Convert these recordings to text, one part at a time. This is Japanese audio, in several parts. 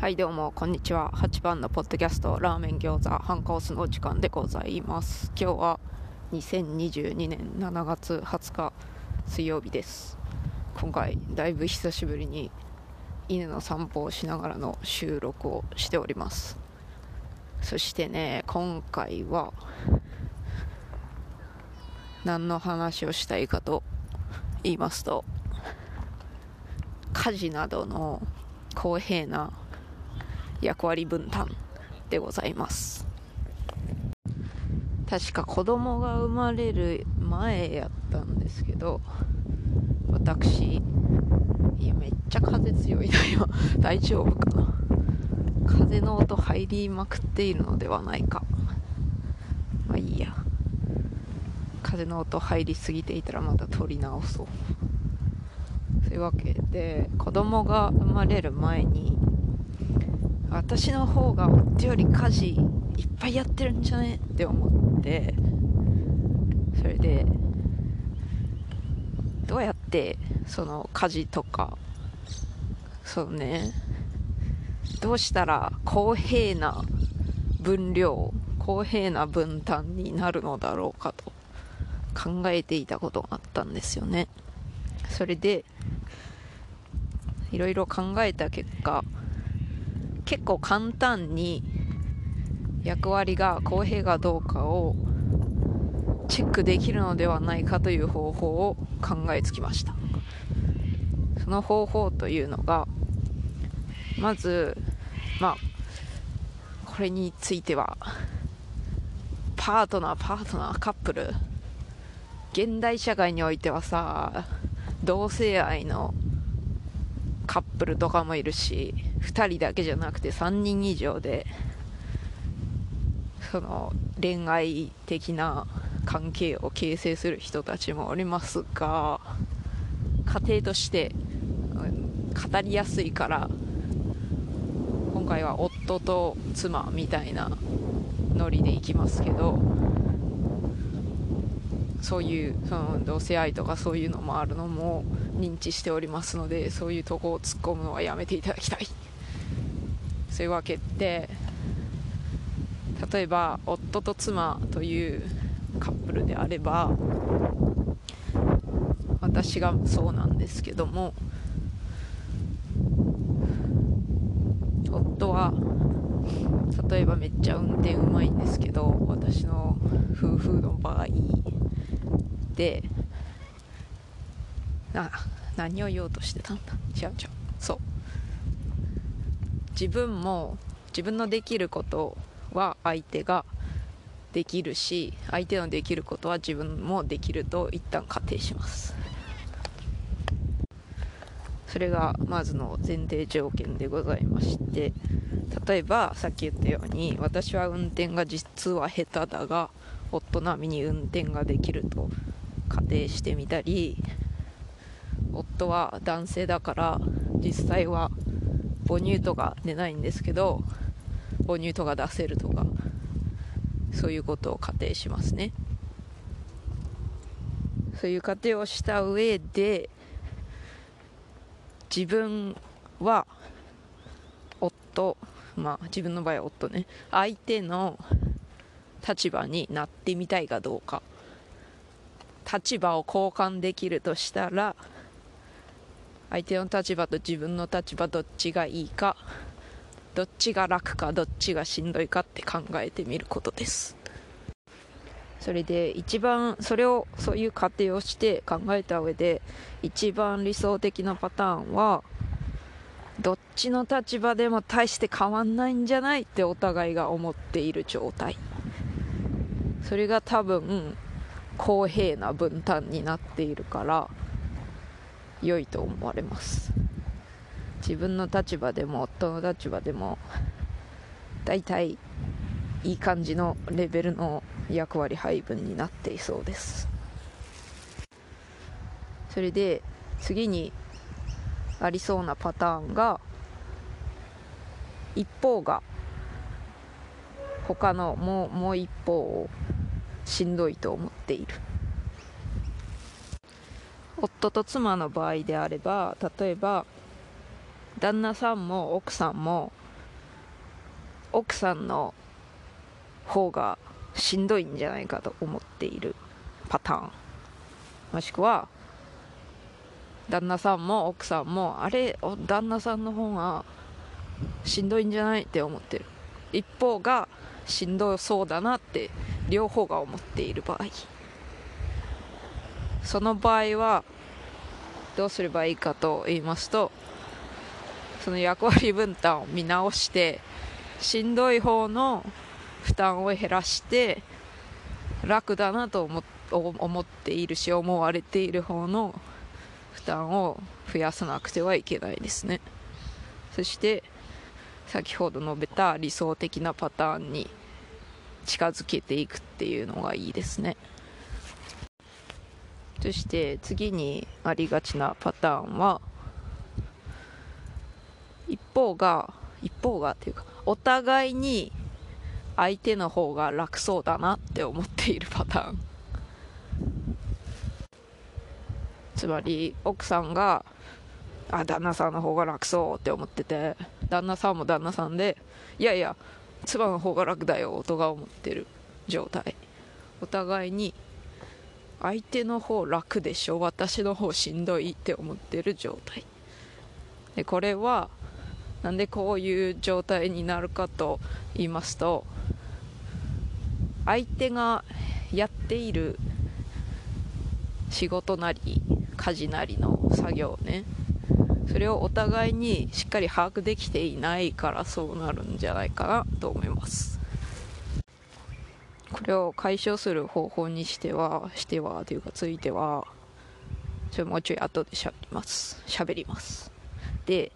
はいどうもこんにちは。8番のポッドキャストラーメン餃子ハンカオスの時間でございます。今日は2022年7月20日水曜日です。今回だいぶ久しぶりに犬の散歩をしながらの収録をしております。そしてね今回は何の話をしたいかと言いますと家事などの公平な役割分担でございます。確か子供が生まれる前やったんですけど私いやめっちゃ風強いな今。大丈夫かな。風の音入りまくっているのではないか。まあいいや。風の音入りすぎていたらまた取り直そう。そういうわけで子供が生まれる前に私の方が夫より家事いっぱいやってるんじゃねって思ってそれでどうやってその家事とかそうねどうしたら公平な分量公平な分担になるのだろうかと考えていたことがあったんですよね。それでいろいろ考えた結果結構簡単に役割が公平かどうかをチェックできるのではないかという方法を考えつきました。その方法というのがまずまあこれについてはパートナーパートナーカップル現代社会においてはさ同性愛のカップルとかもいるし2人だけじゃなくて3人以上でその恋愛的な関係を形成する人たちもおりますが家庭として語りやすいから今回は夫と妻みたいなノリでいきますけどそういうその同性愛とかそういうのもあるのも認知しておりますのでそういうとこを突っ込むのはやめていただきたい。そういうわけで例えば夫と妻というカップルであれば私がそうなんですけども夫は例えばめっちゃ運転うまいんですけど私の夫婦の場合であ何を言おうとしてたんだ？違う違う。そう。自分も自分のできることは相手ができるし相手のできることは自分もできると一旦仮定します。それがまずの前提条件でございまして例えばさっき言ったように私は運転が実は下手だが夫並みに運転ができると仮定してみたり夫は男性だから実際は母乳とか出ないんですけど母乳とか出せるとかそういうことを仮定しますね。そういう仮定をした上で自分は夫まあ自分の場合は夫ね。相手の立場になってみたいかどうか。立場を交換できるとしたら相手の立場と自分の立場どっちがいいかどっちが楽かどっちがしんどいかって考えてみることです。それで一番それをそういう仮定をして考えた上で一番理想的なパターンはどっちの立場でも大して変わんないんじゃないってお互いが思っている状態。それが多分公平な分担になっているから良いと思われます。自分の立場でも夫の立場でも大体いい感じのレベルの役割配分になっていそうです。それで次にありそうなパターンが一方が他のもうもう一方をしんどいと思っている。夫と妻の場合であれば例えば旦那さんも奥さんも奥さんの方がしんどいんじゃないかと思っているパターン。もしくは旦那さんも奥さんもあれ旦那さんの方がしんどいんじゃないって思ってる。一方がしんどそうだなって両方が思っている場合。その場合はどうすればいいかと言いますとその役割分担を見直してしんどい方の負担を減らして楽だなと思っているし思われている方の負担を増やさなくてはいけないですね。そして先ほど述べた理想的なパターンに近づけていくっていうのがいいですね。そして次にありがちなパターンは一方が一方がっていうかお互いに相手の方が楽そうだなって思っているパターン。つまり奥さんがあ旦那さんの方が楽そうって思ってて旦那さんも旦那さんでいやいや妻の方が楽だよとか思ってる状態。お互いに相手の方楽でしょ？私の方しんどいって思ってる状態。でこれはなんでこういう状態になるかと言いますと相手がやっている仕事なり家事なりの作業ね。それをお互いにしっかり把握できていないからそうなるんじゃないかなと思います。これを解消する方法にしてはしてはというかついてはちょもうちょい後でしゃべります。喋ります。で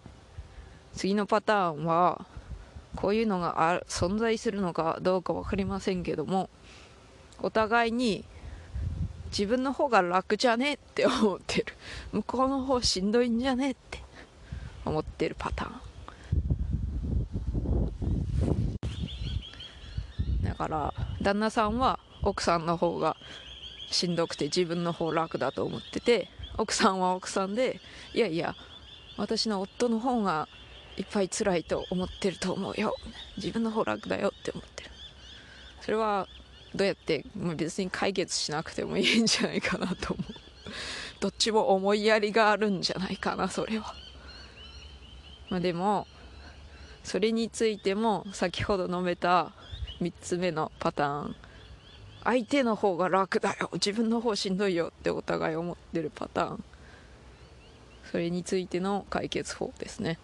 次のパターンはこういうのがあ存在するのかどうか分かりませんけどもお互いに自分の方が楽じゃねって思ってる。向こうの方しんどいんじゃねって思ってるパターン。だから旦那さんは奥さんの方がしんどくて自分の方楽だと思ってて奥さんは奥さんでいやいや私の夫の方がいっぱい辛いと思ってると思うよ。自分の方楽だよって思ってる。それはどうやって別に解決しなくてもいいんじゃないかなと思う。どっちも思いやりがあるんじゃないかなそれは。まあでもそれについても先ほど述べた3つ目のパターン。相手の方が楽だよ。自分の方しんどいよってお互い思ってるパターン。それについての解決法ですね。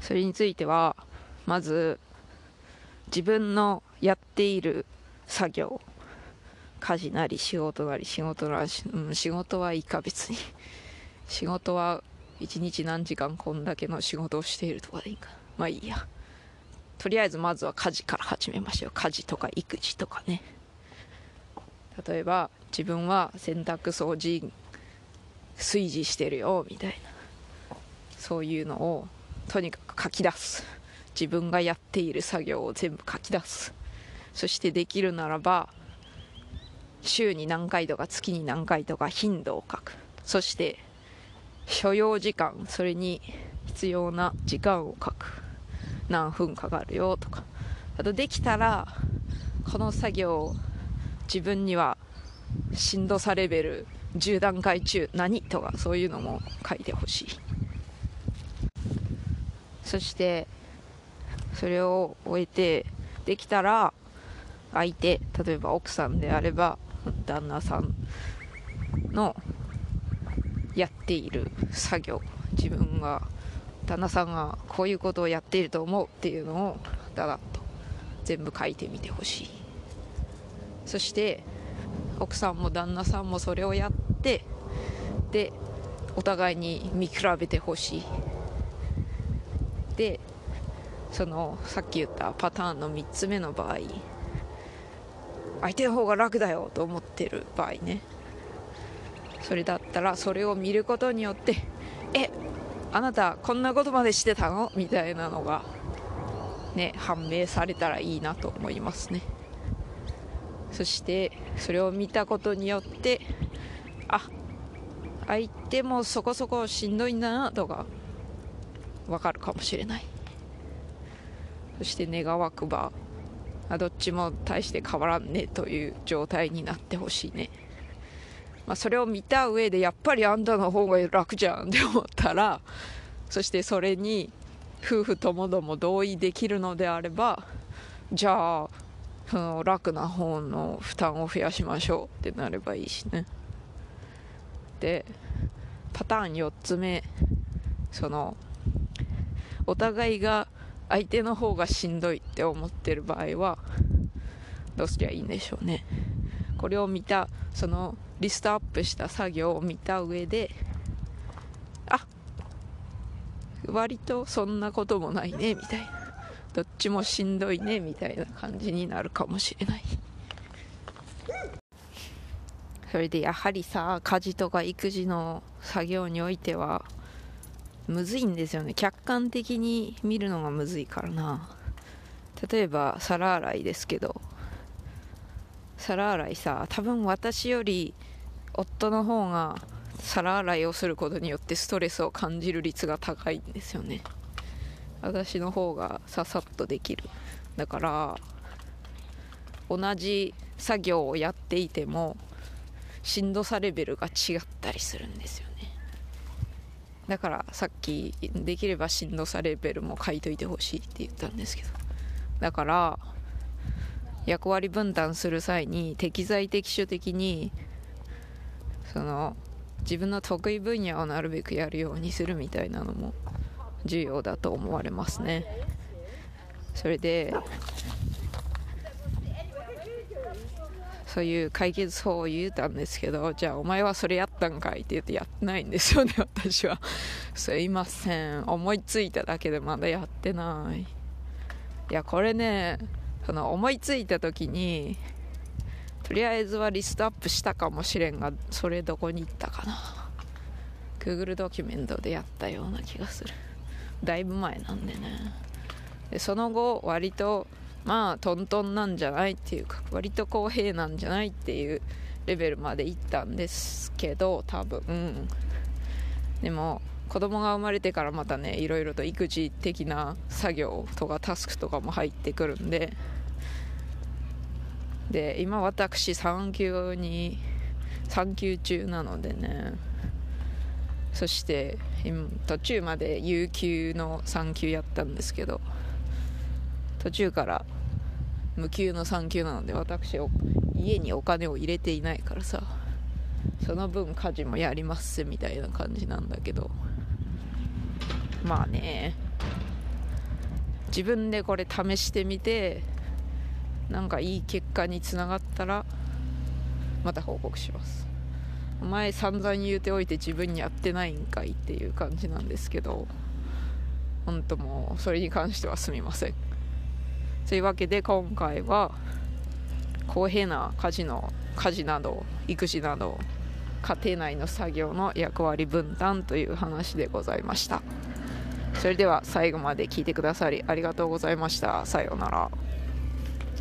それについてはまず自分のやっている作業。家事なり仕事なり仕事なり、うん、仕事はいいか別に。仕事は一日何時間こんだけの仕事をしているとかでいいか。まあいいや。とりあえずまずは家事から始めましょう。家事とか育児とかね。例えば自分は洗濯掃除炊事してるよみたいな。そういうのをとにかく書き出す。自分がやっている作業を全部書き出す。そしてできるならば週に何回とか月に何回とか頻度を書く。そして所要時間それに必要な時間を書く。何分かかるよとか。あとできたらこの作業自分にはしんどさレベル10段階中何とかそういうのも書いてほしい。そしてそれを終えてできたら相手例えば奥さんであれば旦那さんのやっている作業自分が旦那さんがこういうことをやっていると思うっていうのをだだっと全部書いてみてほしい。そして奥さんも旦那さんもそれをやってでお互いに見比べてほしい。でそのさっき言ったパターンの3つ目の場合相手の方が楽だよと思ってる場合ね。それだったらそれを見ることによってえあなたこんなことまでしてたの？みたいなのがね判明されたらいいなと思いますね。そしてそれを見たことによってあ相手もそこそこしんどいんだなとかわかるかもしれない。そして願わくばどっちも大して変わらんねという状態になってほしいね、まあ、それを見た上でやっぱりあんたの方が楽じゃんって思ったらそしてそれに夫婦ともども同意できるのであればじゃあその楽な方の負担を増やしましょうってなればいいしね。でパターン4つ目そのお互いが相手の方がしんどいって思ってる場合はどうすりゃいいんでしょうね。これを見たそのリストアップした作業を見た上であ割とそんなこともないねみたいな。どっちもしんどいねみたいな感じになるかもしれない。それでやはりさ家事とか育児の作業においてはむずいんですよね。客観的に見るのがむずいからな。例えば皿洗いですけど皿洗いさ多分私より夫の方が皿洗いをすることによってストレスを感じる率が高いんですよね。私の方がささっとできる。だから同じ作業をやっていてもしんどさレベルが違ったりするんですよね。だからさっきできればしんどさレベルも書いといてほしいって言ったんですけど。だから役割分担する際に適材適所的にその自分の得意分野をなるべくやるようにするみたいなのも重要だと思われますね。それでそういう解決法を言うたんですけどじゃあお前はそれやったんかいって言ってやってないんですよね 私は。すいません。思いついただけでまだやってない。いやこれねその思いついた時にとりあえずはリストアップしたかもしれんがそれどこに行ったかな。Google ドキュメントでやったような気がする。だいぶ前なんでね。でその後割とまあトントンなんじゃないっていうか割と公平なんじゃないっていうレベルまで行ったんですけど多分。でも子供が生まれてからまたねいろいろと育児的な作業とかタスクとかも入ってくるんで。で今私産休に産休中なのでね。そして途中まで有給の産休やったんですけど。途中から無給の産休なので私家にお金を入れていないからさ。その分家事もやりますみたいな感じなんだけど。まあね。自分でこれ試してみてなんかいい結果につながったらまた報告します。前散々言うておいて自分にやってないんかいっていう感じなんですけど本当もうそれに関してはすみません。というわけで今回は公平な家事の家事など育児など家庭内の作業の役割分担という話でございました。それでは最後まで聞いてくださりありがとうございました。さようなら。